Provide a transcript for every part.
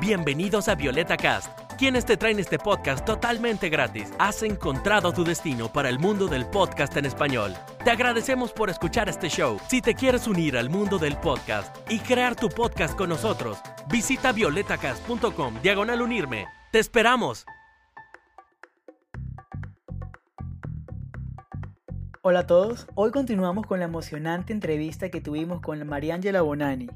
Bienvenidos a Violeta Cast, quienes te traen este podcast totalmente gratis. Has encontrado tu destino para el mundo del podcast en español. Te agradecemos por escuchar este show. Si te quieres unir al mundo del podcast y crear tu podcast con nosotros, visita violetacast.com diagonal unirme. ¡Te esperamos! Hola a todos, hoy continuamos con la emocionante entrevista que tuvimos con Mariangela Bonani,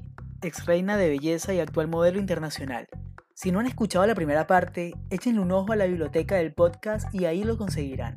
ex reina de belleza y actual modelo internacional. Si no han escuchado la primera parte, échenle un ojo a la biblioteca del podcast y ahí lo conseguirán.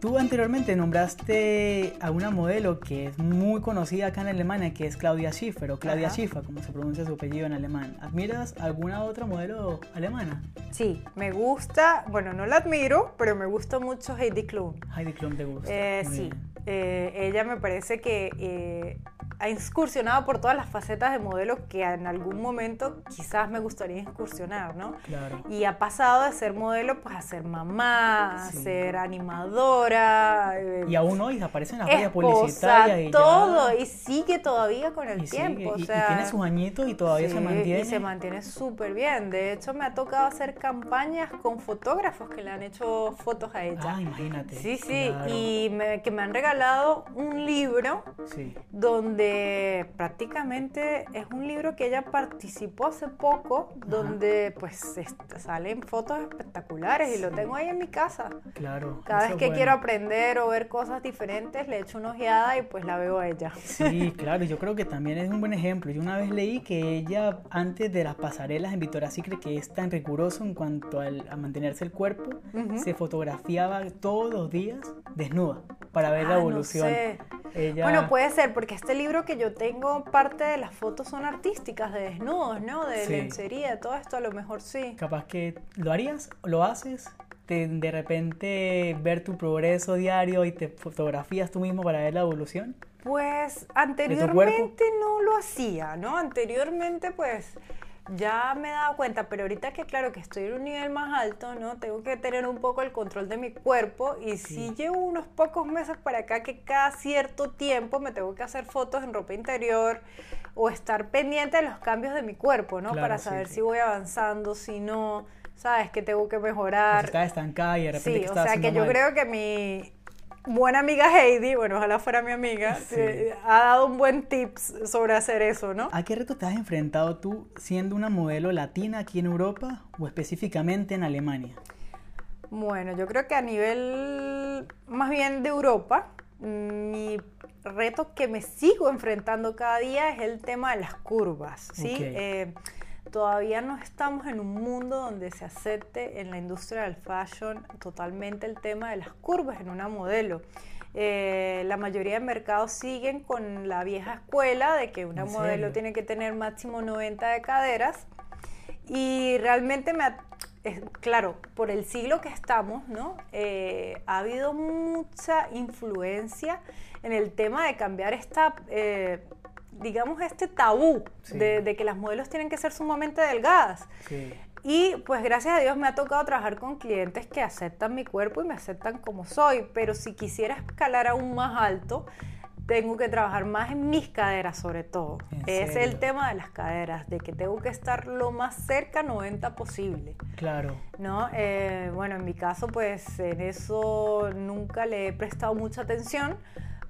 Tú anteriormente nombraste a una modelo que es muy conocida acá en Alemania, que es Claudia Schiffer, o Claudia Schiffer, como se pronuncia su apellido en alemán. ¿Admiras alguna otra modelo alemana? Sí, me gusta, bueno, no la admiro, pero me gusta mucho Heidi Klum. Heidi Klum te gusta. Eh, sí, eh, ella me parece que eh, ha incursionado por todas las facetas de modelo que en algún momento quizás me gustaría incursionar, ¿no? Claro. Y ha pasado de ser modelo pues a ser mamá, a ser animadora. Eh, y aún hoy aparece en las vallas publicitarias y todo, y sigue todavía con el tiempo. o sea, y, tiene sus añitos y todavía se mantiene. Y se mantiene súper bien. De hecho, me ha tocado hacer campañas con fotógrafos que le han hecho fotos a ella. Ah, imagínate. Sí, sí, y que me han regalado un libro donde prácticamente es un libro que ella participó hace poco, donde pues salen fotos espectaculares y lo tengo ahí en mi casa. Claro. Cada vez que quiero aprender o ver cosas diferentes, le echo una ojeada y pues la veo a ella. Sí, claro, yo creo que también es un buen ejemplo. Yo una vez leí que ella, antes de las pasarelas en Victoria's Secret, que es tan riguroso en cuanto a mantenerse el cuerpo, se fotografiaba todos los días desnuda para ver la ah, evolución. Bueno, puede ser, porque este libro que yo tengo, parte de las fotos son artísticas, de desnudos, ¿no? De lencería, todo esto a lo mejor sí. Capaz que lo harías, lo haces, de repente ver tu progreso diario y te fotografías tú mismo para ver la evolución. Pues anteriormente no lo hacía, ¿no? Anteriormente pues ya me he dado cuenta, pero ahorita que claro que estoy en un nivel más alto, ¿no? Tengo que tener un poco el control de mi cuerpo y si llevo unos pocos meses para acá que cada cierto tiempo me tengo que hacer fotos en ropa interior o estar pendiente de los cambios de mi cuerpo, ¿no? para saber si voy avanzando, si no, sabes que tengo que mejorar. Si estás estancada y de repente Sí, o sea que yo creo que mi buena amiga Heidi, bueno, ojalá fuera mi amiga, ha dado un buen tips sobre hacer eso, ¿no? ¿A qué reto te has enfrentado tú siendo una modelo latina aquí en Europa o específicamente en Alemania? Bueno, yo creo que a nivel más bien de Europa, mi reto que me sigo enfrentando cada día es el tema de las curvas, ¿sí? Eh, todavía no estamos en un mundo donde se acepte en la industria del fashion totalmente el tema de las curvas en una modelo. Eh, la mayoría de mercados siguen con la vieja escuela de que una modelo tiene que tener máximo 90 de caderas y realmente me claro, por el siglo que estamos, ¿no? Eh, ha habido mucha influencia en el tema de cambiar esta eh, digamos, este tabú de, que las modelos tienen que ser sumamente delgadas. Y pues gracias a Dios me ha tocado trabajar con clientes que aceptan mi cuerpo y me aceptan como soy, pero si quisiera escalar aún más alto, tengo que trabajar más en mis caderas sobre todo. Es el tema de las caderas, de que tengo que estar lo más cerca 90 posible. Claro. ¿No? Eh, bueno, en mi caso pues en eso nunca le he prestado mucha atención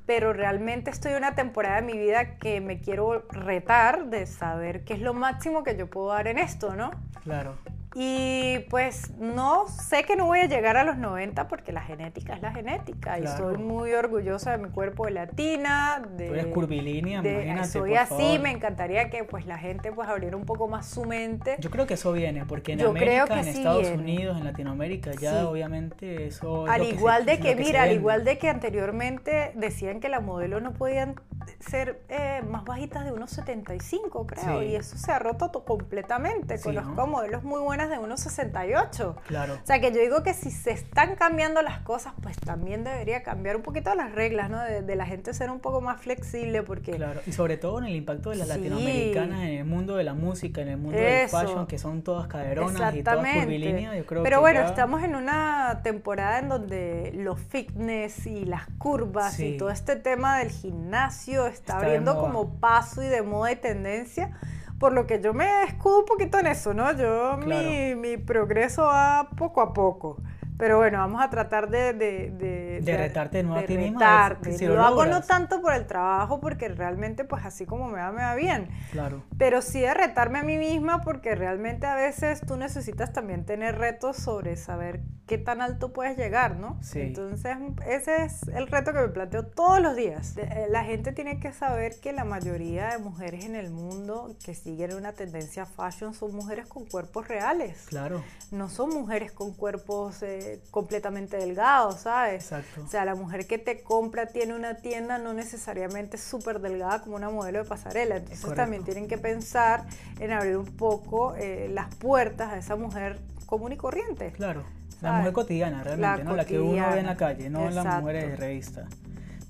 pero realmente estoy en una temporada de mi vida que me quiero retar de saber qué es lo máximo que yo puedo dar en esto, ¿no? Claro. Y pues no sé que no voy a llegar a los 90 porque la genética es la genética y soy muy orgullosa de mi cuerpo de latina. De, Tú eres curvilínea, imagínate, Soy así, me encantaría que pues la gente pues abriera un poco más su mente. Yo creo que eso viene porque en América, en Estados Unidos, en Latinoamérica ya obviamente eso... al igual de que, mira, al igual de que anteriormente decían que las modelos no podían ser eh, más bajitas de unos 75 creo y eso se ha roto completamente. Conozco modelos muy buenas de 1,68. Claro. O sea que yo digo que si se están cambiando las cosas, pues también debería cambiar un poquito las reglas, ¿no? De, la gente ser un poco más flexible porque... Claro, y sobre todo en el impacto de las latinoamericanas en el mundo de la música, en el mundo del fashion, que son todas caderonas y todas curvilíneas, yo creo Pero bueno, estamos en una temporada en donde los fitness y las curvas y todo este tema del gimnasio ejercicio está, abriendo como paso y de moda y tendencia. Por lo que yo me escudo un poquito en eso, ¿no? Yo, mi, mi progreso va poco a poco. Pero bueno, vamos a tratar de... De, de, de retarte de nuevo a ti retarte. lo, hago no tanto por el trabajo, porque realmente pues así como me va, me va bien. Claro. Pero sí de retarme a mí misma, porque realmente a veces tú necesitas también tener retos sobre saber qué tan alto puedes llegar, ¿no? Sí. Entonces ese es el reto que me planteo todos los días. Eh, la gente tiene que saber que la mayoría de mujeres en el mundo que siguen una tendencia fashion son mujeres con cuerpos reales. Claro. No son mujeres con cuerpos... Eh, completamente delgado, ¿sabes? Exacto. O sea, la mujer que te compra tiene una tienda no necesariamente súper delgada como una modelo de pasarela. Entonces también tienen que pensar en abrir un poco eh, las puertas a esa mujer común y corriente. Claro. La mujer cotidiana, realmente, ¿no? La que uno ve en la calle, no la mujer de revista.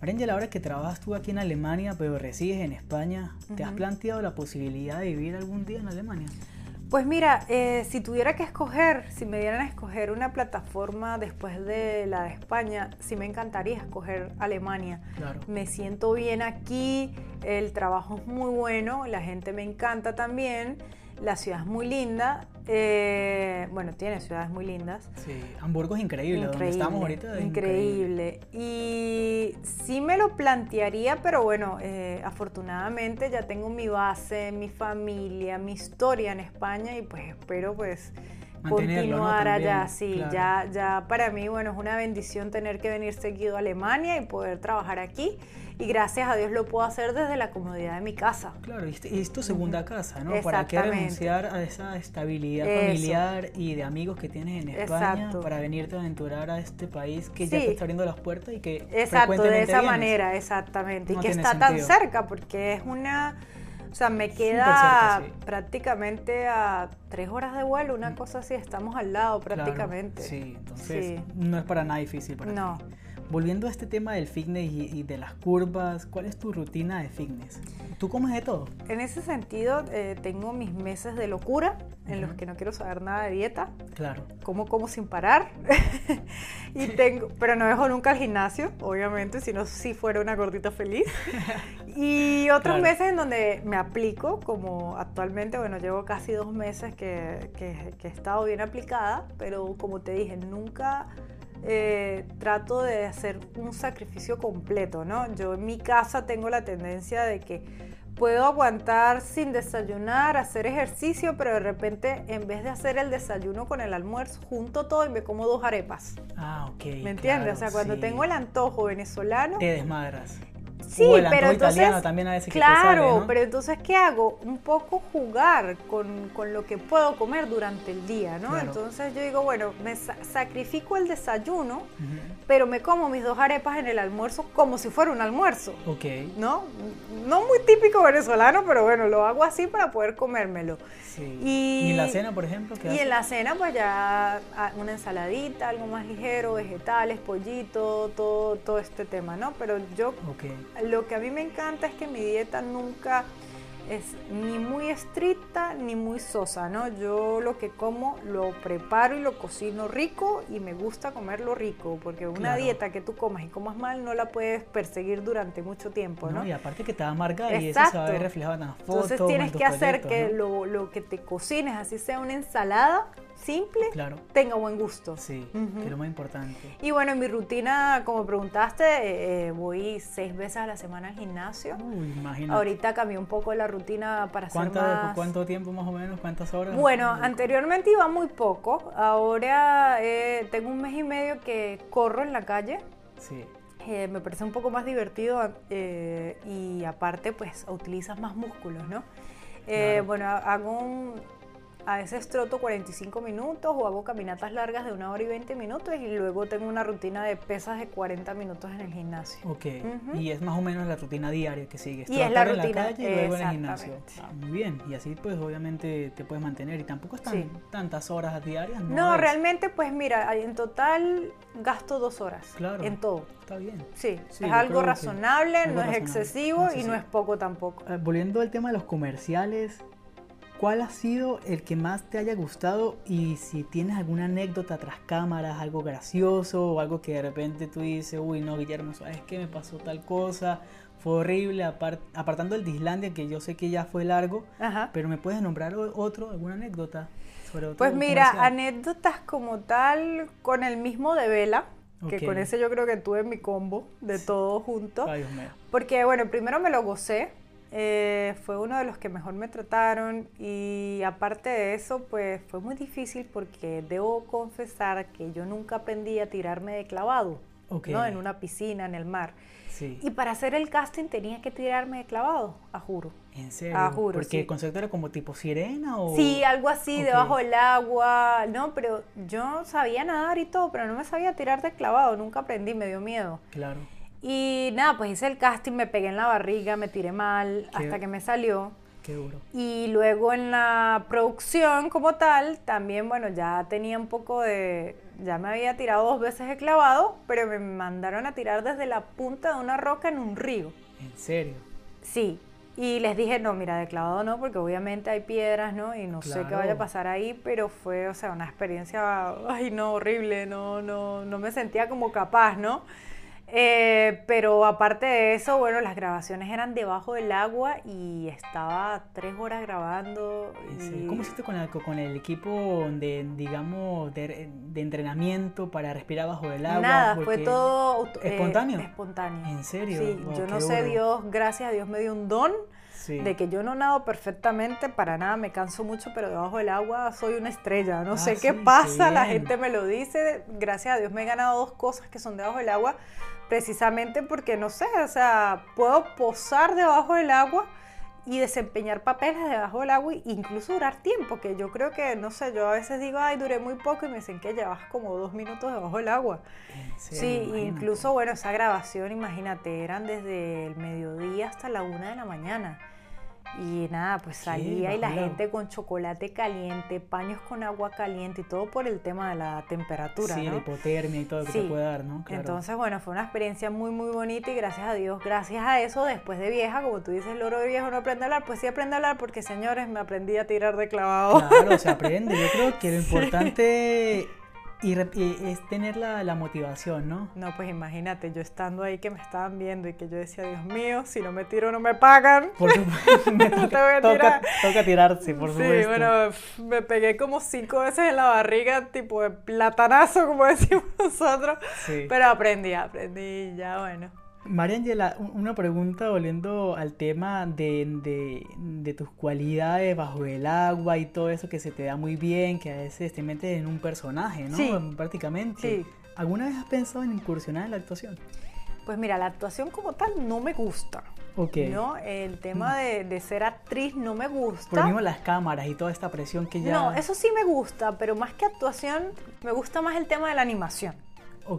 Mariangela, ahora que trabajas tú aquí en Alemania, pero resides en España, ¿te has planteado la posibilidad de vivir algún día en Alemania? Pues mira, eh, si tuviera que escoger, si me dieran a escoger una plataforma después de la de España, sí me encantaría escoger Alemania. Me siento bien aquí, el trabajo es muy bueno, la gente me encanta también. La ciudad es muy linda. Eh, bueno, tiene ciudades muy lindas. Sí, Hamburgo es increíble, donde estamos ahorita. increíble. Y sí me lo plantearía, pero bueno, eh, afortunadamente ya tengo mi base, mi familia, mi historia en España y pues espero pues continuar allá. Sí, ya, ya para mí, bueno, es una bendición tener que venir seguido a Alemania y poder trabajar aquí y gracias a Dios lo puedo hacer desde la comodidad de mi casa. Claro, y este, es tu segunda casa, ¿no? ¿Para qué renunciar a esa estabilidad familiar y de amigos que tienes en España para venirte a aventurar a este país que ya te está abriendo las puertas y que Exacto, de esa manera, exactamente. y que está tan cerca porque es una... O sea, me queda prácticamente a tres horas de vuelo, una cosa así, estamos al lado prácticamente. sí, entonces no es para nada difícil para no. Volviendo a este tema del fitness y, de las curvas, ¿cuál es tu rutina de fitness? ¿Tú comes de todo? En ese sentido, eh, tengo mis meses de locura en los que no quiero saber nada de dieta. Claro. Como como sin parar. y tengo, pero no dejo nunca el gimnasio, obviamente, si no si fuera una gordita feliz. y otros meses en donde me aplico, como actualmente, bueno, llevo casi dos meses que, que, que he estado bien aplicada, pero como te dije, nunca eh, trato de hacer un sacrificio completo, ¿no? Yo en mi casa tengo la tendencia de que puedo aguantar sin desayunar, hacer ejercicio, pero de repente en vez de hacer el desayuno con el almuerzo, junto todo y me como dos arepas. Ah, ok. ¿Me entiendes? o sea, cuando tengo el antojo venezolano... Te desmadras. Sí, pero entonces, también a veces claro, pero entonces ¿qué hago? Un poco jugar con, con, lo que puedo comer durante el día, ¿no? Entonces yo digo, bueno, me sacrifico el desayuno, pero me como mis dos arepas en el almuerzo como si fuera un almuerzo. Ok. ¿No? No muy típico venezolano, pero bueno, lo hago así para poder comérmelo. Sí. Y, en la cena, por ejemplo? ¿qué y en la cena, pues ya ah, una ensaladita, algo más ligero, vegetales, pollito, todo, todo este tema, ¿no? Pero yo okay lo que a mí me encanta es que mi dieta nunca es ni muy estricta ni muy sosa, ¿no? Yo lo que como lo preparo y lo cocino rico y me gusta comerlo rico, porque una dieta que tú comas y comas mal no la puedes perseguir durante mucho tiempo, ¿no? y aparte que te va a y eso se va a ver reflejado en las fotos. Entonces tienes que hacer que lo, lo que te cocines, así sea una ensalada, simple, claro. tenga buen gusto. Sí, que es lo más importante. Y bueno, en mi rutina, como preguntaste, eh, eh, voy seis veces a la semana al gimnasio. Uy, imagínate. Ahorita cambié un poco la rutina para hacer más... ¿Cuánto tiempo más o menos? ¿Cuántas horas? Bueno, anteriormente iba muy poco. Ahora eh, tengo un mes y medio que corro en la calle. Sí. me parece un poco más divertido y aparte pues utilizas más músculos, ¿no? Bueno, hago un, a veces troto 45 minutos o hago caminatas largas de una hora y 20 minutos y luego tengo una rutina de pesas de 40 minutos en el gimnasio. Ok, y es más o menos la rutina diaria que sigues. Y es la rutina, en la calle y luego en el gimnasio. Ah, muy bien, y así pues obviamente te puedes mantener y tampoco están tantas horas diarias. No, no realmente pues mira, en total gasto dos horas claro, en todo. Está bien. Sí, es algo razonable, no es excesivo y no es poco tampoco. Eh, volviendo al tema de los comerciales, ¿Cuál ha sido el que más te haya gustado y si tienes alguna anécdota tras cámaras, algo gracioso o algo que de repente tú dices, uy, no, Guillermo, ¿sabes qué me pasó tal cosa? fue horrible, apartando el de Islandia, que yo sé que ya fue largo, pero ¿me puedes nombrar otro, alguna anécdota sobre otro Pues mira, anécdotas como tal, con el mismo de Vela, que con ese yo creo que tuve mi combo de todo junto. Porque bueno, primero me lo gocé, eh, fue uno de los que mejor me trataron y aparte de eso, pues fue muy difícil porque debo confesar que yo nunca aprendí a tirarme de clavado, ¿no? En una piscina, en el mar. Y para hacer el casting tenía que tirarme de clavado, a juro. ¿En serio? A juro, Porque el concepto era como tipo sirena o... Sí, algo así, debajo del agua. No, pero yo sabía nadar y todo, pero no me sabía tirar de clavado, nunca aprendí, me dio miedo. Claro. Y nada, pues hice el casting, me pegué en la barriga, me tiré mal, hasta que me salió. Qué duro. Y luego en la producción como tal, también, bueno, ya tenía un poco de, ya me había tirado dos veces el clavado, pero me mandaron a tirar desde la punta de una roca en un río. ¿En serio? Sí. Y les dije, no, mira, de clavado no, porque obviamente hay piedras, ¿no? Y no sé qué vaya a pasar ahí, pero fue, o sea, una experiencia, ay, no, horrible, no, no, no me sentía como capaz, ¿no? Eh, pero aparte de eso, bueno, las grabaciones eran debajo del agua y estaba tres horas grabando. ¿Cómo hiciste con el, con el equipo de, digamos, de, entrenamiento para respirar bajo el agua? Nada, fue todo eh, espontáneo. espontáneo. ¿En serio? Sí, yo no sé, Dios, gracias a Dios me dio un don. De que yo no nado perfectamente, para nada, me canso mucho, pero debajo del agua soy una estrella. No ah, sé qué pasa, la gente me lo dice. Gracias a Dios me he ganado dos cosas que son debajo del agua precisamente porque no sé, o sea, puedo posar debajo del agua y desempeñar papeles debajo del agua e incluso durar tiempo, que yo creo que, no sé, yo a veces digo, ay, duré muy poco y me dicen que llevas como dos minutos debajo del agua. Sí, incluso, bueno, esa grabación, imagínate, eran desde el mediodía hasta la una de la mañana. Y nada, pues salía y la gente con chocolate caliente, paños con agua caliente y todo por el tema de la temperatura. Sí, la hipotermia y todo lo que te puede dar, ¿no? Entonces, bueno, fue una experiencia muy, muy bonita y gracias a Dios, gracias a eso, después de vieja, como tú dices, el loro de viejo no aprende a hablar, pues sí aprende a hablar porque, señores, me aprendí a tirar de clavado. Claro, se aprende. Yo creo que lo importante y, es tener la, la, motivación, ¿no? No, pues imagínate, yo estando ahí que me estaban viendo y que yo decía, Dios mío, si no me tiro no me pagan. Por supuesto, me toca, toca, toca, tirarse, por supuesto. Sí, bueno, me pegué como cinco veces en la barriga, tipo de platanazo, como decimos nosotros. Sí. Pero aprendí, aprendí, ya bueno. María Angela, una pregunta volviendo al tema de, tus cualidades bajo el agua y todo eso que se te da muy bien, que a veces te metes en un personaje, ¿no? Sí. Prácticamente. Sí. ¿Alguna vez has pensado en incursionar en la actuación? Pues mira, la actuación como tal no me gusta. Ok. ¿no? El tema de, ser actriz no me gusta. Por mismo las cámaras y toda esta presión que ya... No, eso sí me gusta, pero más que actuación, me gusta más el tema de la animación.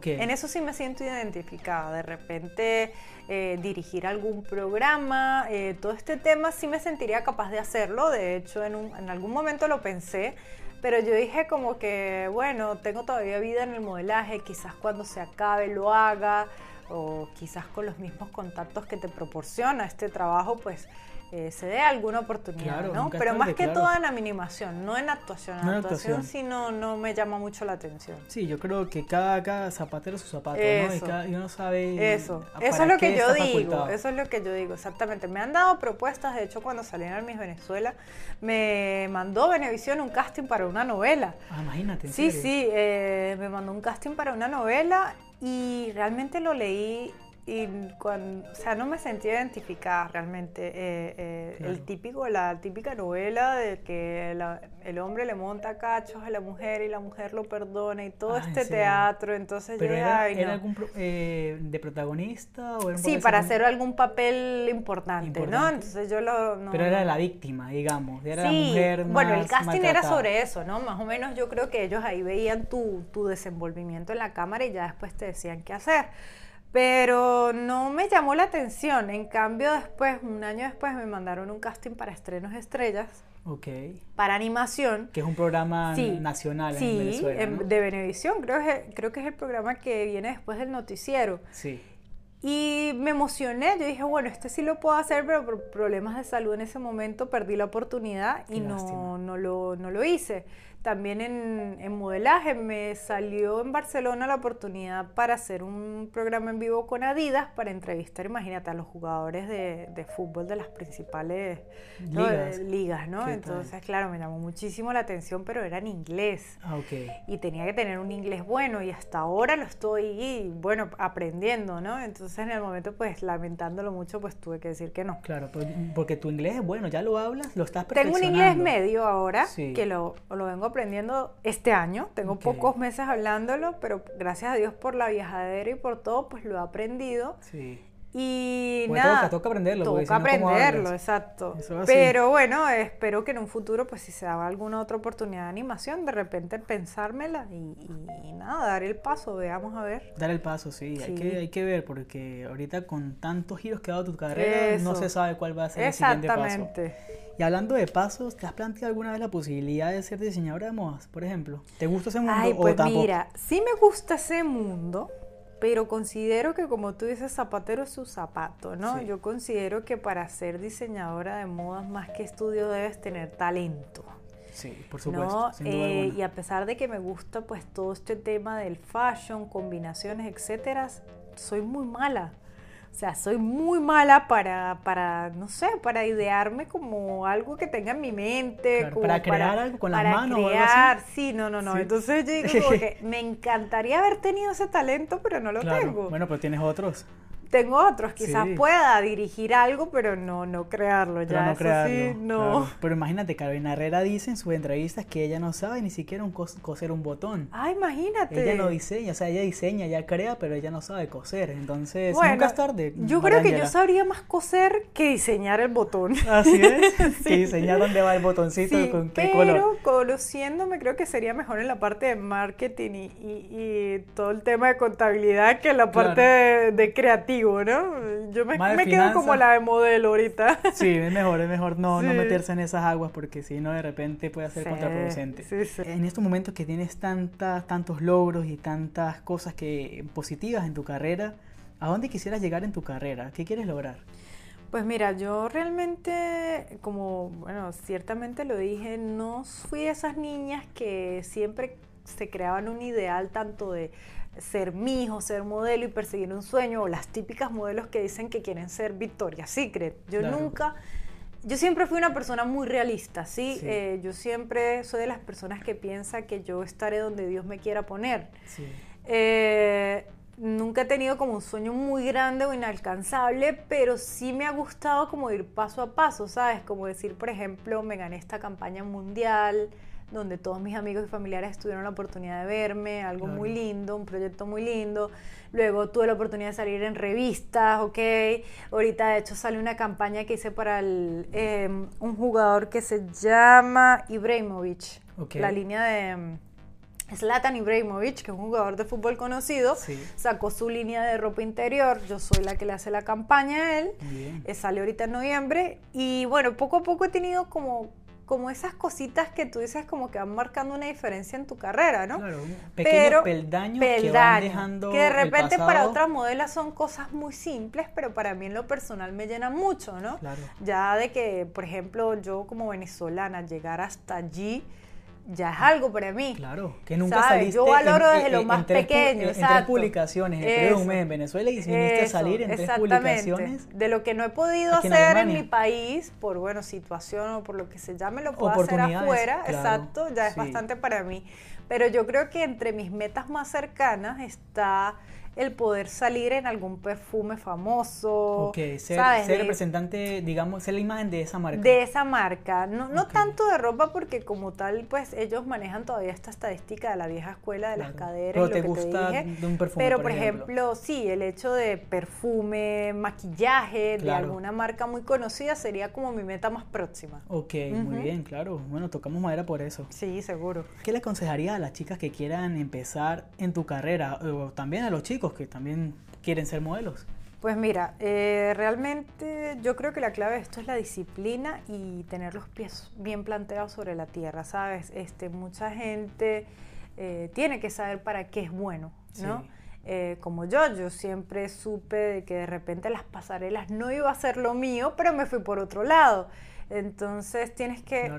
En eso sí me siento identificada. De repente eh, dirigir algún programa, eh, todo este tema sí me sentiría capaz de hacerlo. De hecho, en, en algún momento lo pensé. Pero yo dije como que, bueno, tengo todavía vida en el modelaje, quizás cuando se acabe lo haga, o quizás con los mismos contactos que te proporciona este trabajo, pues eh, se dé alguna oportunidad, ¿no? Pero más que todo en animación, no en actuación. En actuación, sí no, no me llama mucho la atención. Sí, yo creo que cada, cada zapatero su zapato, ¿no? Y, cada, uno sabe. Eso, eso es lo que yo digo. Eso es lo que yo digo, exactamente. Me han dado propuestas, de hecho, cuando salieron Mis Venezuela, me mandó Venevisión un casting para una novela. Ah, imagínate. sí, sí, eh, me mandó un casting para una novela y realmente lo leí y cuando, o sea, no me sentí identificada realmente. Eh, eh, el típico, la típica novela de que el hombre le monta cachos a la mujer y la mujer lo perdona y todo ah, este teatro. Entonces ¿Pero era, algún eh, de protagonista o Sí, para hacer algún papel importante, ¿no? Entonces yo lo. Pero era la víctima, digamos. Era la mujer más Bueno, el casting era sobre eso, ¿no? Más o menos yo creo que ellos ahí veían tu, tu desenvolvimiento en la cámara y ya después te decían qué hacer. Pero no me llamó la atención. En cambio, después, un año después, me mandaron un casting para Estrenos Estrellas. Ok. Para animación. Que es un programa nacional en Venezuela. Sí, de Venevisión. Creo, que, creo que es el programa que viene después del noticiero. Sí. Y me emocioné, yo dije, bueno, este sí lo puedo hacer, pero por problemas de salud en ese momento perdí la oportunidad y no, no, lo, no lo hice. También en, modelaje me salió en Barcelona la oportunidad para hacer un programa en vivo con Adidas para entrevistar, imagínate, a los jugadores de, fútbol de las principales ligas, ¿no? Entonces, claro, me llamó muchísimo la atención, pero era en inglés. Ah, ok. Y tenía que tener un inglés bueno y hasta ahora lo estoy, bueno, aprendiendo, ¿no? Entonces, en el momento, pues, lamentándolo mucho, pues tuve que decir que no. Claro, pues, porque tu inglés es bueno, ya lo hablas, lo estás perfeccionando. Tengo un inglés medio ahora, que lo, lo vengo aprendiendo este año. Tengo pocos meses hablándolo, pero gracias a Dios por la viajadera y por todo, pues lo he aprendido. Sí. Y nada. Toca, toca aprenderlo. Toca aprenderlo, exacto. Pero bueno, espero que en un futuro, pues si se da alguna otra oportunidad de animación, de repente pensármela y, nada, dar el paso, veamos a ver. Dar el paso, sí. Hay, que, hay que ver, porque ahorita con tantos giros que ha dado tu carrera, no se sabe cuál va a ser el siguiente paso. Exactamente. Y hablando de pasos, ¿te has planteado alguna vez la posibilidad de ser diseñadora de modas, por ejemplo? ¿Te gusta ese mundo Ay, pues mira, sí me gusta ese mundo, pero considero que como tú dices, zapatero es su zapato, ¿no? Yo considero que para ser diseñadora de modas, más que estudio, debes tener talento. Sí, por supuesto. Eh, y a pesar de que me gusta pues todo este tema del fashion, combinaciones, etcétera, soy muy mala. O sea, soy muy mala para, para, no sé, para idearme como algo que tenga en mi mente. para crear algo con las manos. Crear, sí, no, no, no. Entonces yo digo que me encantaría haber tenido ese talento, pero no lo tengo. Bueno, pero tienes otros tengo otros, quizás pueda dirigir algo, pero no, no crearlo ya. no crearlo. no. Pero imagínate, Carolina Herrera dice en sus entrevistas que ella no sabe ni siquiera un coser un botón. Ah, imagínate. Ella no diseña, o sea, ella diseña, ella crea, pero ella no sabe coser. Entonces, nunca es tarde. Yo creo que yo sabría más coser que diseñar el botón. Así es. Que diseñar dónde va el botoncito, con qué color. Pero conociéndome, creo que sería mejor en la parte de marketing y, y, todo el tema de contabilidad que en la parte de, de Yo me, quedo como la de modelo ahorita. Sí, es mejor, es mejor no, no meterse en esas aguas porque si no de repente puede ser contraproducente. En estos momentos que tienes tantas, tantos logros y tantas cosas que positivas en tu carrera, ¿a dónde quisieras llegar en tu carrera? ¿Qué quieres lograr? Pues mira, yo realmente, como, bueno, ciertamente lo dije, no fui de esas niñas que siempre se creaban un ideal tanto de ser mi hijo, ser modelo y perseguir un sueño, o las típicas modelos que dicen que quieren ser Victoria's Secret. Yo nunca, yo siempre fui una persona muy realista, ¿sí? Eh, yo siempre soy de las personas que piensa que yo estaré donde Dios me quiera poner. Eh, nunca he tenido como un sueño muy grande o inalcanzable, pero sí me ha gustado como ir paso a paso, ¿sabes? Como decir, por ejemplo, me gané esta campaña mundial, donde todos mis amigos y familiares tuvieron la oportunidad de verme, algo muy lindo, un proyecto muy lindo. Luego tuve la oportunidad de salir en revistas, ¿ok? Ahorita de hecho sale una campaña que hice para em, un jugador que se llama Ibrahimovic, la línea de... Em, Zlatan Ibrahimovic, que es un jugador de fútbol conocido, sacó su línea de ropa interior. Yo soy la que le hace la campaña a él. Eh, sale ahorita en noviembre. Y bueno, poco a poco he tenido como como esas cositas que tú dices como que van marcando una diferencia en tu carrera, ¿no? Claro, pequeños peldaños, que van dejando que de repente para otras modelas son cosas muy simples, pero para mí en lo personal me llena mucho, ¿no? Claro. Ya de que, por ejemplo, yo como venezolana llegar hasta allí ya es algo para mí. Claro, que nunca saliste. Yo valoro desde lo más pequeño. En, tres publicaciones, en un mes en Venezuela y viniste a salir en tres publicaciones. De lo que no he podido hacer en, mi país, por bueno, situación o por lo que se llame, lo puedo hacer afuera, exacto, ya es bastante para mí. Pero yo creo que entre mis metas más cercanas está el poder salir en algún perfume famoso. Ok, ser, ser representante, digamos, ser la imagen de esa marca. De esa marca. No, no tanto de ropa porque como tal, pues ellos manejan todavía esta estadística de la vieja escuela de las caderas. Pero te gusta de un perfume. Pero por, ejemplo, sí, el hecho de perfume, maquillaje de alguna marca muy conocida sería como mi meta más próxima. Ok, muy bien, claro. Bueno, tocamos madera por eso. Sí, seguro. ¿Qué le aconsejarías a las chicas que quieran empezar en tu carrera o también a los chicos? Que también quieren ser modelos? Pues mira, eh, realmente yo creo que la clave de esto es la disciplina y tener los pies bien planteados sobre la tierra, ¿sabes? Este, mucha gente eh, tiene que saber para qué es bueno, ¿no? Eh, como yo, yo siempre supe de que de repente las pasarelas no iba a ser lo mío, pero me fui por otro lado. Entonces tienes que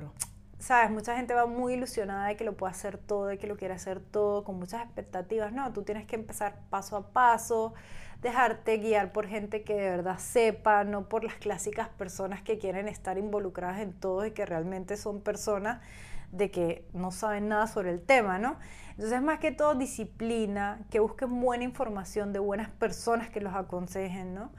sabes, mucha gente va muy ilusionada de que lo pueda hacer todo, de que lo quiere hacer todo, con muchas expectativas. No, tú tienes que empezar paso a paso, dejarte guiar por gente que de verdad sepa, no por las clásicas personas que quieren estar involucradas en todo y que realmente son personas de que no saben nada sobre el tema, ¿no? Entonces, más que todo, disciplina, que busquen buena información de buenas personas que los aconsejen, ¿no?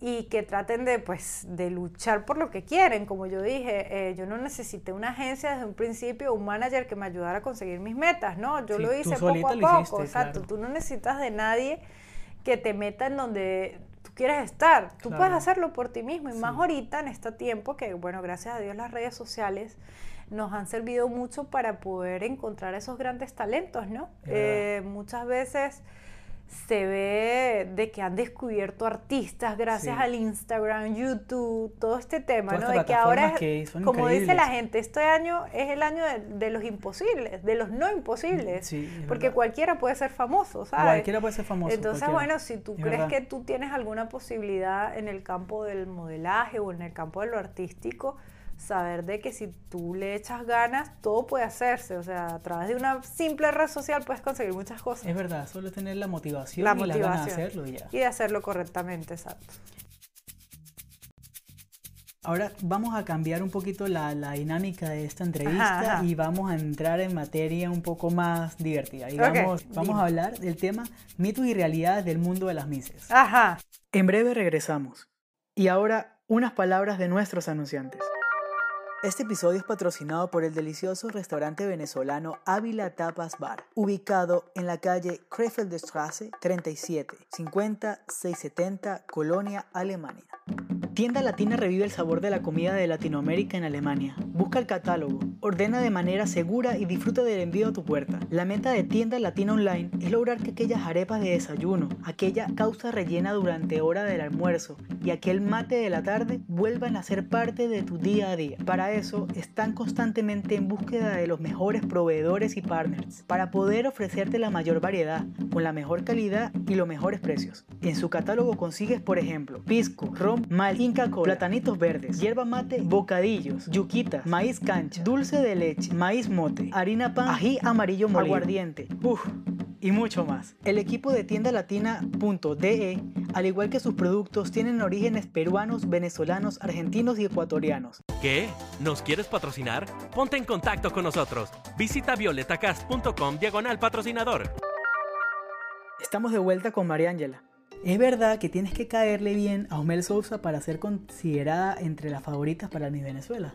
Y que traten de, pues, de luchar por lo que quieren. Como yo dije, eh, yo no necesité una agencia desde un principio, un manager que me ayudara a conseguir mis metas, ¿no? Yo lo hice poco a poco, exacto. Tú no necesitas de nadie que te meta en donde tú quieres estar. Tú puedes hacerlo por ti mismo y más ahorita en este tiempo que, bueno, gracias a Dios las redes sociales nos han servido mucho para poder encontrar esos grandes talentos, ¿no? Eh, muchas veces se ve de que han descubierto artistas gracias al Instagram, YouTube, todo este tema, ¿no? De que ahora, es, como dice la gente, este año es el año de, los imposibles, de los no imposibles, porque cualquiera puede ser famoso, ¿sabes? Cualquiera puede ser famoso. Entonces, bueno, si tú crees que tú tienes alguna posibilidad en el campo del modelaje o en el campo de lo artístico, saber de que si tú le echas ganas, todo puede hacerse. O sea, a través de una simple red social puedes conseguir muchas cosas. Es verdad, solo tener la motivación la y motivación. ganas de hacerlo y ya. Y de hacerlo correctamente, exacto. Ahora vamos a cambiar un poquito la, dinámica de esta entrevista y vamos a entrar en materia un poco más divertida. Y vamos, vamos a hablar del tema mitos y realidades del mundo de las mises. Ajá. En breve regresamos. Y ahora unas palabras de nuestros anunciantes. Este episodio es patrocinado por el delicioso restaurante venezolano Ávila Tapas Bar, ubicado en la calle Krefeldstraße 37, 50 670, Colonia, Alemania. Tienda Latina revive el sabor de la comida de Latinoamérica en Alemania. Busca el catálogo, ordena de manera segura y disfruta del envío a tu puerta. La meta de Tienda Latina Online es lograr que aquellas arepas de desayuno, aquella causa rellena durante hora del almuerzo y aquel mate de la tarde vuelvan a ser parte de tu día a día. Para eso están constantemente en búsqueda de los mejores proveedores y partners para poder ofrecerte la mayor variedad, con la mejor calidad y los mejores precios. En su catálogo consigues, por ejemplo, pisco, rom, mal, inca platanitos verdes, hierba mate, bocadillos, yuquitas, maíz cancha, dulce de leche, maíz mote, harina pan, ají amarillo molido, aguardiente, uff, y mucho más. El equipo de tienda latina.de, al igual que sus productos, tienen orígenes peruanos, venezolanos, argentinos y ecuatorianos. ¿Qué? ¿Nos quieres patrocinar? Ponte en contacto con nosotros. Visita violetacast.com diagonal patrocinador. Estamos de vuelta con María Ángela. ¿Es verdad que tienes que caerle bien a Osmel Sousa para ser considerada entre las favoritas para mi Venezuela?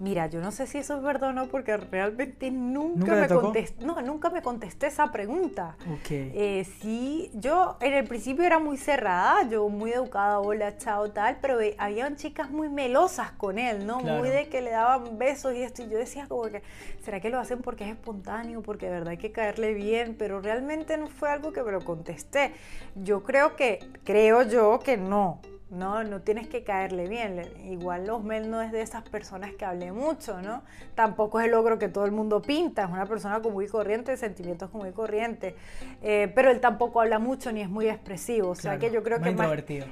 Mira, yo no sé si eso es verdad o no, porque realmente nunca, me contesté, no, nunca me contesté esa pregunta. Okay. Eh, sí, yo en el principio era muy cerrada, yo muy educada, hola, chao, tal, pero habían chicas muy melosas con él, ¿no? Muy de que le daban besos y esto, y yo decía como que, ¿será que lo hacen porque es espontáneo, porque de verdad hay que caerle bien? Pero realmente no fue algo que me lo contesté. Yo creo que, creo yo que no, no, no tienes que caerle bien. Igual Osmel no es de esas personas que hable mucho, ¿no? Tampoco es el logro que todo el mundo pinta, es una persona con muy corriente, de sentimientos muy corrientes. Eh, pero él tampoco habla mucho ni es muy expresivo. O sea que yo creo que más.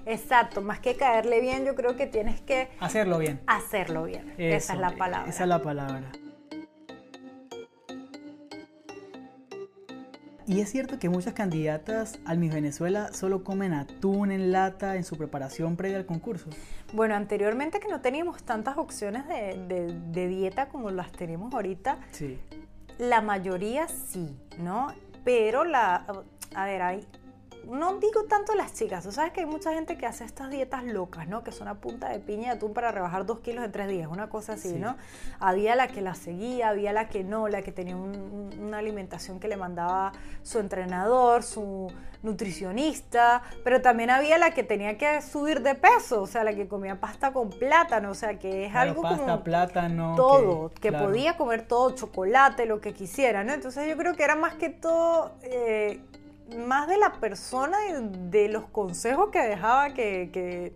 Exacto, más que caerle bien, yo creo que tienes que. Hacerlo bien. Hacerlo bien. esa es la palabra. Esa es la palabra. Y es cierto que muchas candidatas al Miss Venezuela solo comen atún en lata en su preparación previa al concurso. Bueno, anteriormente que no teníamos tantas opciones de, de dieta como las tenemos ahorita, sí. la mayoría sí, ¿no? Pero la, a ver, hay no digo tanto las chicas, tú sabes que hay mucha gente que hace estas dietas locas, ¿no? Que son a punta de piña de atún para rebajar dos kilos en tres días, una cosa así, ¿no? Había la que la seguía, había la que no, la que tenía una alimentación que le mandaba su entrenador, su nutricionista, pero también había la que tenía que subir de peso, o sea, la que comía pasta con plátano, o sea, que es algo pasta, como plátano, todo, que, podía comer todo, chocolate, lo que quisiera, ¿no? Entonces yo creo que era más que todo eh, más de la persona y de los consejos que dejaba que, que,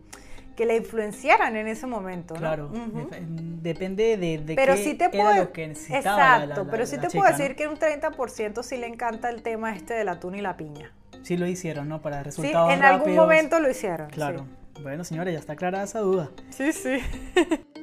que le influenciaran en ese momento. ¿no? Claro, depende de, de pero qué sí te era lo que necesitaba Exacto, pero sí te puedo decir que un 30% sí le encanta el tema este del atún y la piña. Sí lo hicieron, ¿no? Para resultados Sí, en algún momento lo hicieron. Claro. Bueno, señores, ya está aclarada esa duda. Sí, sí.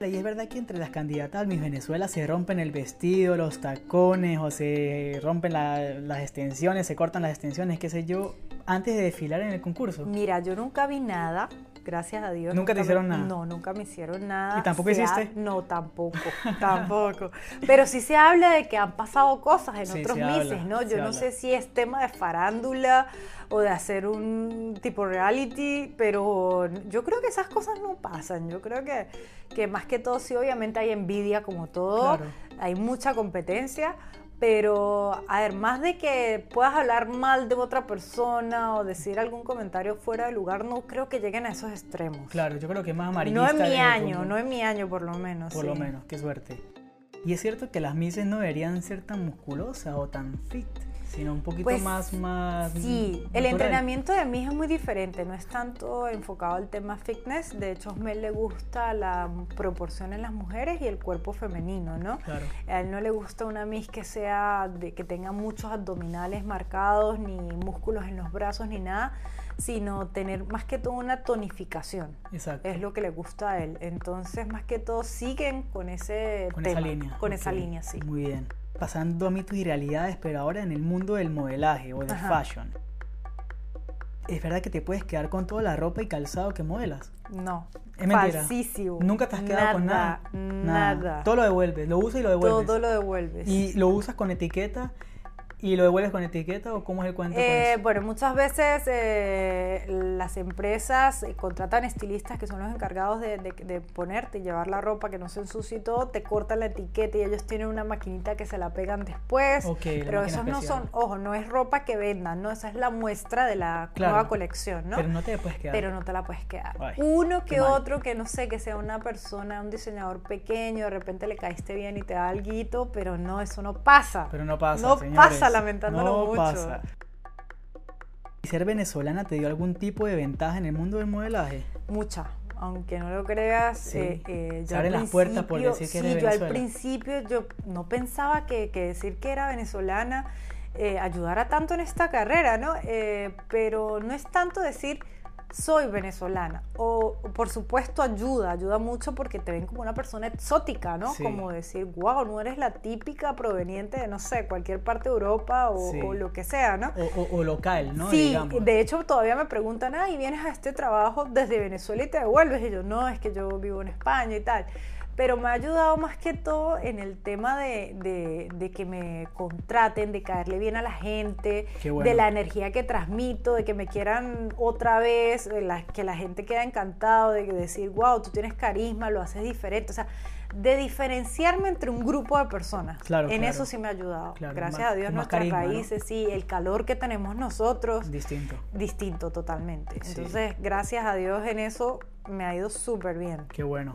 Y es verdad que entre las candidatas al Miss Venezuela se rompen el vestido, los tacones, o se rompen las extensiones, se cortan las extensiones, qué sé yo, antes de desfilar en el concurso. Mira, yo nunca vi nada, gracias a Dios. ¿Nunca, te hicieron nada? No, nunca me hicieron nada. ¿Y tampoco hiciste? No, tampoco, tampoco. Pero sí se habla de que han pasado cosas en otros Misses, ¿no? Yo no sé si es tema de farándula o de hacer un tipo reality, pero yo creo que esas cosas no pasan. Yo creo que, que más que todo, sí, obviamente hay envidia como todo, hay mucha competencia, pero, a ver, más de que puedas hablar mal de otra persona o decir algún comentario fuera de lugar, no creo que lleguen a esos extremos. Claro, yo creo que es más amarillista. No en mi año, no en mi año por lo menos. Por lo menos, qué suerte. Y es cierto que las mises no deberían ser tan musculosas o tan fit sino un poquito pues, más, más... Sí, el entrenamiento de mí es muy diferente, no es tanto enfocado al tema fitness, de hecho a Osmel le gusta la proporción en las mujeres y el cuerpo femenino, ¿no? Claro. A él no le gusta una Miss que sea, de, que tenga muchos abdominales marcados, ni músculos en los brazos, ni nada, sino tener más que todo una tonificación. Exacto. Es lo que le gusta a él. Entonces, más que todo, siguen con ese con tema, esa línea. Con esa línea, sí. Muy bien pasando a mitos y realidades, pero ahora en el mundo del modelaje o del fashion. ¿Es verdad que te puedes quedar con toda la ropa y calzado que modelas? No. Es mentira. Falsísimo. Nunca te has quedado con nada. Nada. Todo lo devuelves, lo usas y lo devuelves. Todo lo devuelves. Y lo usas con etiqueta ¿Y lo devuelves con etiqueta o cómo es el cuento? Eh, bueno, muchas veces eh, las empresas contratan estilistas que son los encargados de, ponerte y llevar la ropa que no se ensucie y todo, te cortan la etiqueta y ellos tienen una maquinita que se la pegan después. pero esos no son, ojo, no es ropa que vendan, ¿no? Esa es la muestra de la nueva colección, ¿no? Pero no te la puedes quedar. Pero no te la puedes quedar. Uno que otro que no sé, que sea una persona, un diseñador pequeño, de repente le caíste bien y te da algo, pero no, eso no pasa. Pero no pasa. No pasa lamentándolo no Pasa. ¿Y ser venezolana te dio algún tipo de ventaja en el mundo del modelaje? Mucha, aunque no lo creas. Sí. Eh, eh las puertas por decir que sí, yo al principio yo no pensaba que, decir que era venezolana eh, ayudara tanto en esta carrera, ¿no? Eh, pero no es tanto decir soy venezolana. O por supuesto ayuda, ayuda mucho porque te ven como una persona exótica, ¿no? Como decir, wow, no eres la típica proveniente de, no sé, cualquier parte de Europa o, lo que sea, ¿no? O, local, ¿no? Sí, de hecho todavía me preguntan, ah, y vienes a este trabajo desde Venezuela y te devuelves. Y yo, no, es que yo vivo en España y tal pero me ha ayudado más que todo en el tema de, de, que me contraten, de caerle bien a la gente, de la energía que transmito, de que me quieran otra vez, de la, que la gente queda encantado, de decir, wow, tú tienes carisma, lo haces diferente, o sea, de diferenciarme entre un grupo de personas. Claro, en eso sí me ha ayudado. Gracias a Dios, nuestras raíces, sí, el calor que tenemos nosotros. Distinto. Distinto totalmente. Entonces, gracias a Dios en eso me ha ido súper bien. Qué bueno.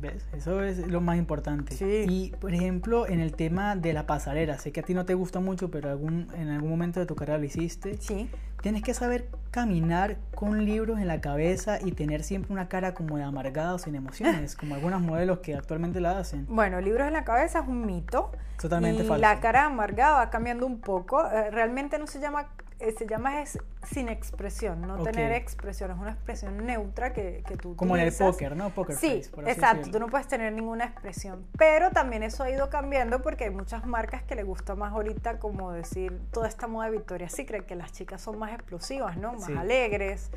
¿Ves? Eso es lo más importante. Sí. Y, por ejemplo, en el tema de la pasarela, sé que a ti no te gusta mucho, pero algún, en algún momento de tu carrera lo hiciste. Sí. Tienes que saber caminar con libros en la cabeza y tener siempre una cara como de amargada o sin emociones, como algunos modelos que actualmente la hacen. Bueno, libros en la cabeza es un mito. Totalmente y falso. La cara amargada va cambiando un poco. Eh, realmente no se llama eh, se llama es sin expresión, no tener expresión, es una expresión neutra que, que tú Como en el póker, ¿no? Poker sí, exacto, tú no puedes tener ninguna expresión, pero también eso ha ido cambiando porque hay muchas marcas que le gusta más ahorita como decir toda esta moda de Victoria's Secret, que las chicas son más explosivas, ¿no? Más alegres,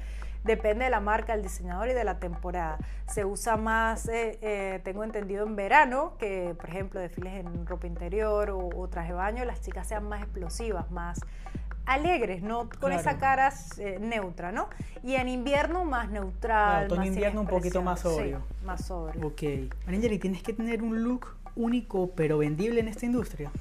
depende de la marca, el diseñador y de la temporada. Se usa más, eh, eh, tengo entendido, en verano, que por ejemplo desfiles en ropa interior o, o traje de baño, las chicas sean más explosivas, más alegres, no con esa cara eh, neutra, ¿no? Y en invierno más neutral. Claro, en invierno un poquito más sobrio. más sobrio. Ok. ¿y tienes que tener un look único pero vendible en esta industria.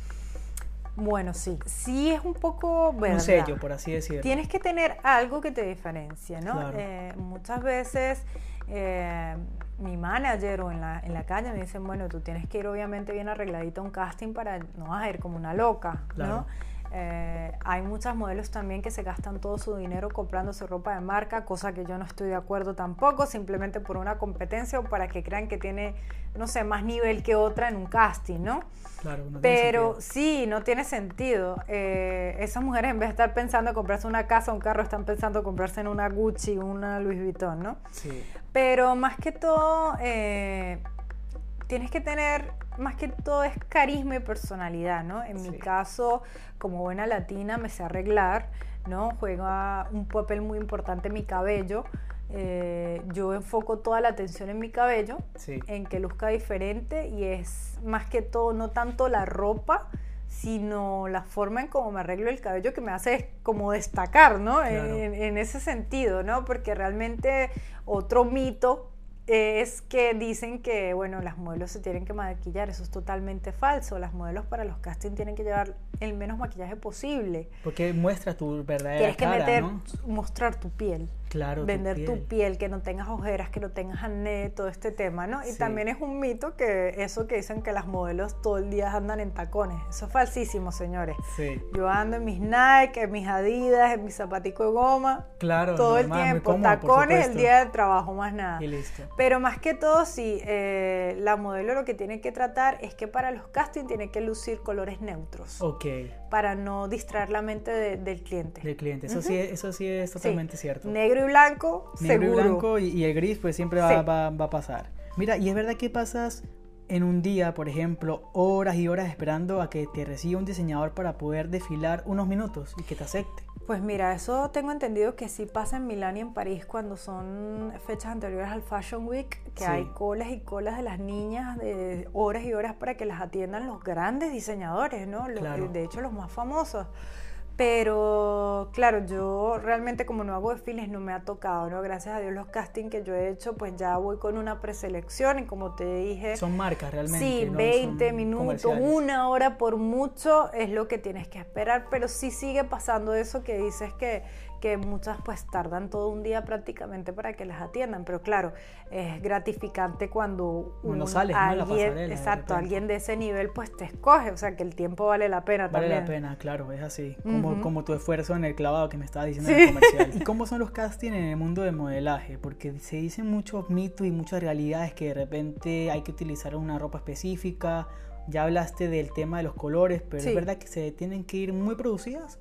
Bueno, sí. Sí es un poco... Un sello, por así decirlo. Tienes que tener algo que te diferencie, ¿no? Eh, muchas veces... Eh, mi manager o en la, en la calle me dicen, bueno, tú tienes que ir obviamente bien arregladita a un casting para no vas a ir como una loca, ¿no? Eh, hay muchos modelos también que se gastan todo su dinero comprándose ropa de marca, cosa que yo no estoy de acuerdo tampoco, simplemente por una competencia o para que crean que tiene, no sé, más nivel que otra en un casting, ¿no? Claro, no Pero sí, no tiene sentido. Eh, esas mujeres en vez de estar pensando en comprarse una casa o un carro, están pensando en comprarse en una Gucci, una Louis Vuitton, ¿no? Sí. Pero más que todo... Eh, tienes que tener, más que todo, es carisma y personalidad, ¿no? En mi caso, como buena latina, me sé arreglar, ¿no? Juega un papel muy importante mi cabello. Eh, yo enfoco toda la atención en mi cabello, en que luzca diferente y es más que todo, no tanto la ropa, sino la forma en cómo me arreglo el cabello que me hace como destacar, ¿no? En, en, ese sentido, ¿no? Porque realmente otro mito es que dicen que, bueno, las modelos se tienen que maquillar, eso es totalmente falso. Las modelos para los castings tienen que llevar el menos maquillaje posible. Porque muestra tu verdadera Tienes que mostrar tu piel. Claro, vender tu piel. que no tengas ojeras, que no tengas acné, todo este tema, ¿no? Y también es un mito que eso que dicen que las modelos todo el día andan en tacones. Eso es falsísimo, señores. Sí. Yo ando en mis Nike, en mis Adidas, en mis zapatico de goma. Claro. Todo el tiempo. tacones el día de trabajo, más nada. Y listo. Pero más que todo, sí, eh, la modelo lo que tiene que tratar es que para los castings tiene que lucir colores neutros. Ok. Para no distraer la mente del cliente. Del cliente. Eso, sí, eso sí es totalmente cierto. Negro y blanco, Negro y blanco y, el gris pues siempre va, va, a pasar. Mira, y es verdad que pasas en un día, por ejemplo, horas y horas esperando a que te reciba un diseñador para poder desfilar unos minutos y que te acepte. Pues mira, eso tengo entendido que sí pasa en Milán y en París cuando son fechas anteriores al Fashion Week, que hay colas y colas de las niñas de horas y horas para que las atiendan los grandes diseñadores, ¿no? De hecho, los más famosos. Pero claro, yo realmente como no hago desfiles no me ha tocado, ¿no? Gracias a Dios los castings que yo he hecho, pues ya voy con una preselección y como te dije... Son marcas realmente. Sí, 20 minutos, una hora por mucho es lo que tienes que esperar, pero sí sigue pasando eso que dices que que muchas pues tardan todo un día prácticamente para que las atiendan, pero claro, es gratificante cuando uno sale alguien, exacto, alguien de ese nivel pues te escoge, o sea que el tiempo vale la pena vale también. Vale la pena, claro, es así, como, como tu esfuerzo en el clavado que me estaba diciendo en el comercial. ¿Y cómo son los castings en el mundo del modelaje? Porque se dicen muchos mitos y muchas realidades que de repente hay que utilizar una ropa específica, ya hablaste del tema de los colores, pero es verdad que se tienen que ir muy producidas.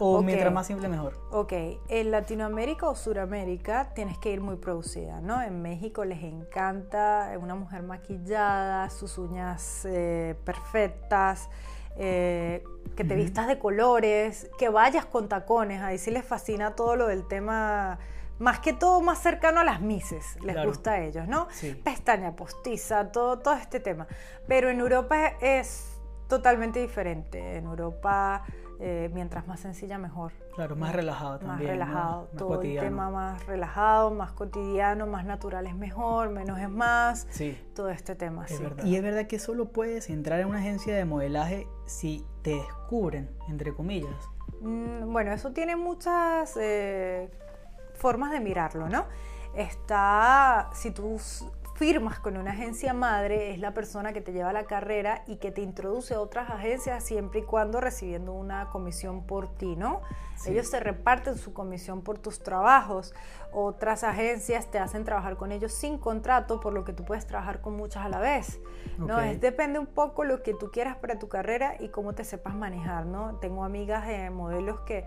¿O mientras más simple mejor? Ok, en Latinoamérica o Suramérica tienes que ir muy producida, ¿no? En México les encanta una mujer maquillada, sus uñas eh, perfectas, eh, que te vistas de colores, que vayas con tacones, ahí sí les fascina todo lo del tema más que todo más cercano a las mises, les gusta a ellos, ¿no? Pestaña postiza, todo, todo este tema. Pero en Europa es totalmente diferente. En Europa eh, mientras más sencilla mejor. Claro, más relajado también. Más relajado, todo el tema más relajado, más cotidiano, más natural es mejor, menos es más. Sí. Todo este tema, sí. Y es verdad que solo puedes entrar en una agencia de modelaje si te descubren, entre comillas. Mm, bueno, eso tiene muchas eh, formas de mirarlo, ¿no? Está, si tú firmas con una agencia madre es la persona que te lleva la carrera y que te introduce a otras agencias siempre y cuando recibiendo una comisión por ti, ¿no? Ellos se reparten su comisión por tus trabajos. Otras agencias te hacen trabajar con ellos sin contrato, por lo que tú puedes trabajar con muchas a la vez. ¿no? Es, depende un poco lo que tú quieras para tu carrera y cómo te sepas manejar, ¿no? Tengo amigas de modelos que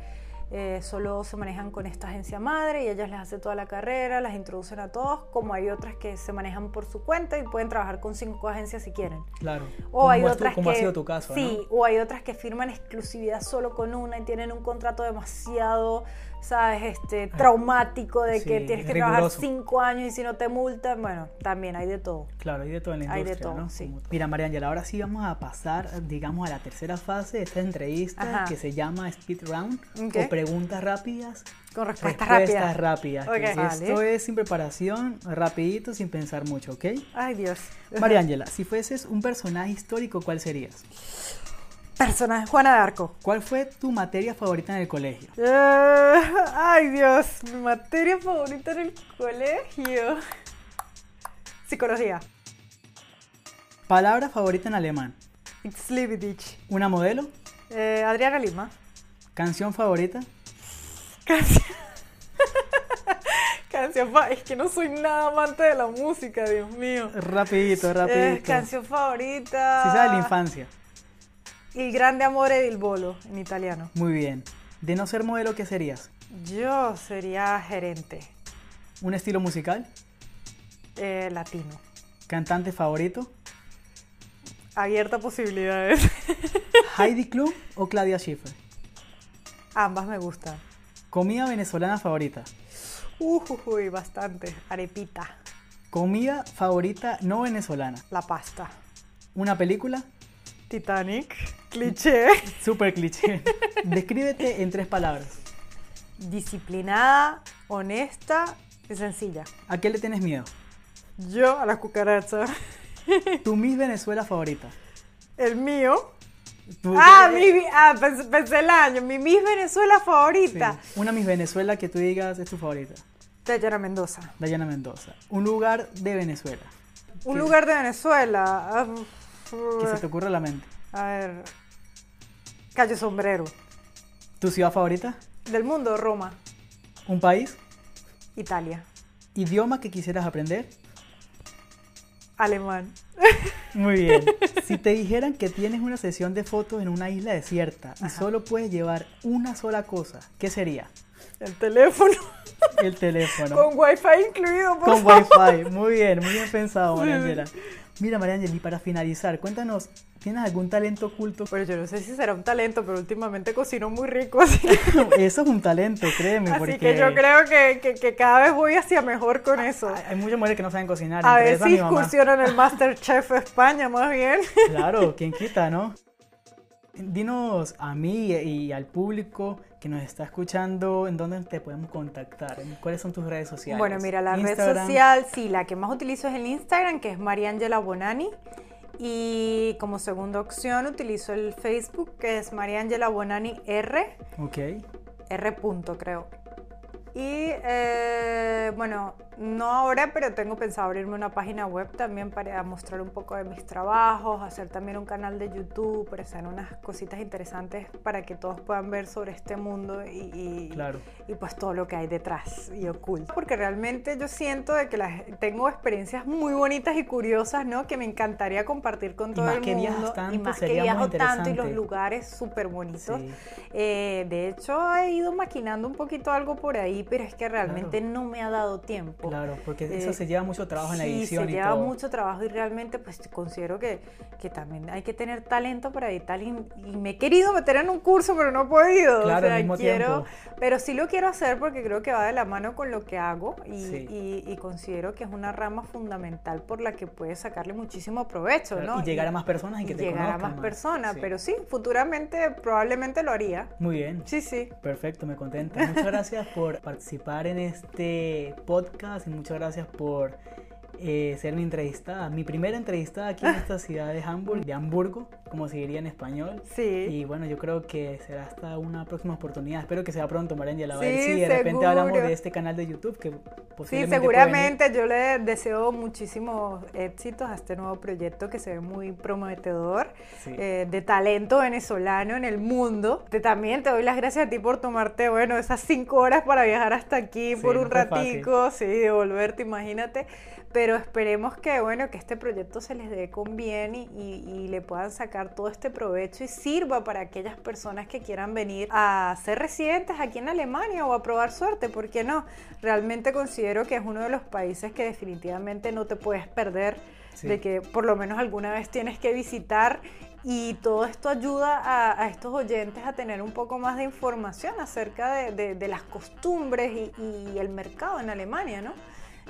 eh, solo se manejan con esta agencia madre y ellas les hace toda la carrera, las introducen a todos, como hay otras que se manejan por su cuenta y pueden trabajar con cinco agencias si quieren. Claro. O hay otras como que, ha sido tu caso. Sí, o hay otras que firman exclusividad solo con una y tienen un contrato demasiado ¿sabes? Este, traumático de que tienes que trabajar cinco años y si no te multan, bueno, también hay de todo. Claro, hay de todo en la industria, Hay de todo, ¿no? sí. Mira, Mariangela, ahora sí vamos a pasar, digamos, a la tercera fase de esta entrevista que se llama Speed Round o preguntas rápidas. Con respuestas, respuestas rápidas. Esto es sin preparación, rapidito, sin pensar mucho, ¿ok? Ay, Dios. Mariangela, si fueses un personaje histórico, ¿cuál serías? Personaje, Juana de Arco. ¿Cuál fue tu materia favorita en el colegio? Eh, ay Dios, mi materia favorita en el colegio. Psicología. Palabra favorita en alemán. Xlibidich. ¿Una modelo? Eh, Adriana Lima. ¿Canción favorita? Canción. canción. Es que no soy nada amante de la música, Dios mío. Rapidito, eh, rapidito. canción favorita. Si sabes la infancia. Il grande amore del bolo, en italiano. Muy bien. De no ser modelo, ¿qué serías? Yo sería gerente. ¿Un estilo musical? Eh, latino. ¿Cantante favorito? abierta posibilidades. ¿Heidi Klum o Claudia Schiffer? Ambas me gustan. ¿Comida venezolana favorita? Uy, bastante. Arepita. ¿Comida favorita no venezolana? La pasta. ¿Una película? Titanic. Cliché. Súper cliché. Descríbete en tres palabras. Disciplinada, honesta y sencilla. ¿A qué le tienes miedo? Yo a la cucaracha. ¿Tu Miss Venezuela favorita? El mío. Ah, mi, ah pensé, el año. Mi Miss Venezuela favorita. Una Miss Venezuela que tú digas es tu favorita. Dayana Mendoza. Dayana Mendoza. Un lugar de Venezuela. Un lugar de Venezuela. Ah, que se te ocurre a la mente. A ver. Calle Sombrero. ¿Tu ciudad favorita? Del mundo, Roma. ¿Un país? Italia. ¿Idioma que quisieras aprender? Alemán. Muy bien. Si te dijeran que tienes una sesión de fotos en una isla desierta y solo puedes llevar una sola cosa, ¿qué sería? El teléfono. El teléfono. Con wifi incluido, por Con wifi. Muy bien, muy bien pensado, Mariangela. Mira, Mariangela, y para finalizar, cuéntanos, ¿tienes algún talento oculto? Pues yo no sé si será un talento, pero últimamente cocino muy rico, así Eso es un talento, créeme, así que yo creo que, que, cada vez voy hacia mejor con eso. Hay, muchas mujeres que no saben cocinar. A ver si incursionan en el Masterchef España, más bien. Claro, quién quita, ¿no? Dinos a mí y al público que nos está escuchando, ¿en dónde te podemos contactar? ¿Cuáles son tus redes sociales? Bueno, mira, la red social, sí, la que más utilizo es el Instagram, que es Mariangela Bonani. Y como segunda opción utilizo el Facebook, que es Mariangela Bonani R. Ok. R. Punto, creo. Y eh, bueno, no ahora, pero tengo pensado abrirme una página web también para mostrar un poco de mis trabajos, hacer también un canal de YouTube, para hacer unas cositas interesantes para que todos puedan ver sobre este mundo y, claro. y pues todo lo que hay detrás y oculto. Porque realmente yo siento de que las, tengo experiencias muy bonitas y curiosas, ¿no? Que me encantaría compartir con todo el mundo. Tanto, y más que viajo tanto y los lugares súper bonitos. Eh, de hecho, he ido maquinando un poquito algo por ahí, pero es que realmente no me ha dado tiempo. Claro, porque eso eh, se lleva mucho trabajo en la edición. Se lleva mucho trabajo y realmente pues considero que, que, también hay que tener talento para editar y, me he querido meter en un curso pero no he podido. Claro, o sea, mismo quiero, Pero sí lo quiero hacer porque creo que va de la mano con lo que hago y, y, considero que es una rama fundamental por la que puedes sacarle muchísimo provecho, ¿no? Y llegar a más personas y que te llegar a más, personas, pero sí, futuramente probablemente lo haría. Muy bien. Sí, sí. Perfecto, me contenta. Muchas gracias por participar en este podcast y muchas gracias por eh, ser mi entrevistada. Mi primera entrevistada aquí en esta ciudad de Hamburg, de Hamburgo, como se diría en español. Sí. Y bueno, yo creo que será hasta una próxima oportunidad. Espero que sea pronto, Marangela. A ver si de repente hablamos de este canal de YouTube que Sí, seguramente yo le deseo muchísimos éxitos a este nuevo proyecto que se ve muy prometedor, eh, de talento venezolano en el mundo. Te, también te doy las gracias a ti por tomarte, bueno, esas cinco horas para viajar hasta aquí por un ratico, sí, devolverte, imagínate pero esperemos que bueno que este proyecto se les dé con bien y, y, le puedan sacar todo este provecho y sirva para aquellas personas que quieran venir a ser residentes aquí en Alemania o a probar suerte, ¿por qué no? Realmente considero que es uno de los países que definitivamente no te puedes perder, de que por lo menos alguna vez tienes que visitar y todo esto ayuda a, estos oyentes a tener un poco más de información acerca de, de, las costumbres y, y el mercado en Alemania, ¿no?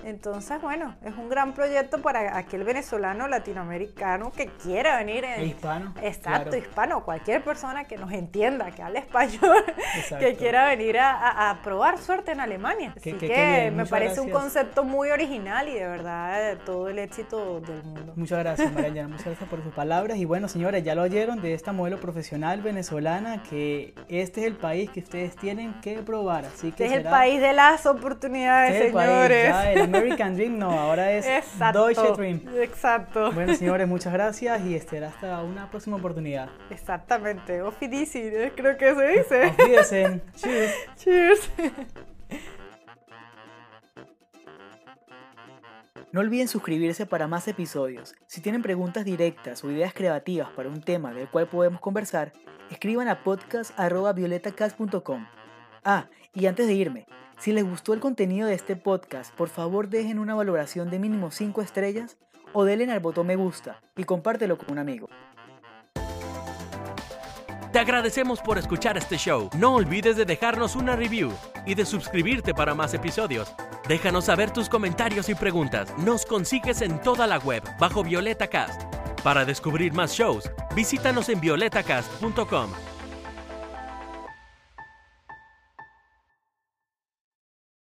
Entonces, bueno, es un gran proyecto para aquel venezolano latinoamericano que quiera venir. En, hispano. Exacto, hispano. Cualquier persona que nos entienda, que hable español, que quiera venir a, probar suerte en Alemania. Así que, me parece un concepto muy original y de verdad todo el éxito del mundo. Muchas gracias, Mariana. Muchas gracias por sus palabras. Y bueno, señores, ya lo oyeron de esta modelo profesional venezolana que este es el país que ustedes tienen que probar. Así que este es el país de las oportunidades, este señores. American Dream no, ahora es Deutsche Dream. Exacto. Bueno, señores, muchas gracias y este, hasta una próxima oportunidad. Exactamente. Auf creo que se dice. Auf Wiedersehen. Cheers. Cheers. No olviden suscribirse para más episodios. Si tienen preguntas directas o ideas creativas para un tema del cual podemos conversar, escriban a podcast.violetacast.com. Ah, y antes de irme, si les gustó el contenido de este podcast, por favor dejen una valoración de mínimo 5 estrellas o denle al botón me gusta y compártelo con un amigo. Te agradecemos por escuchar este show. No olvides de dejarnos una review y de suscribirte para más episodios. Déjanos saber tus comentarios y preguntas. Nos consigues en toda la web bajo Violeta Cast. Para descubrir más shows, visítanos en violetacast.com.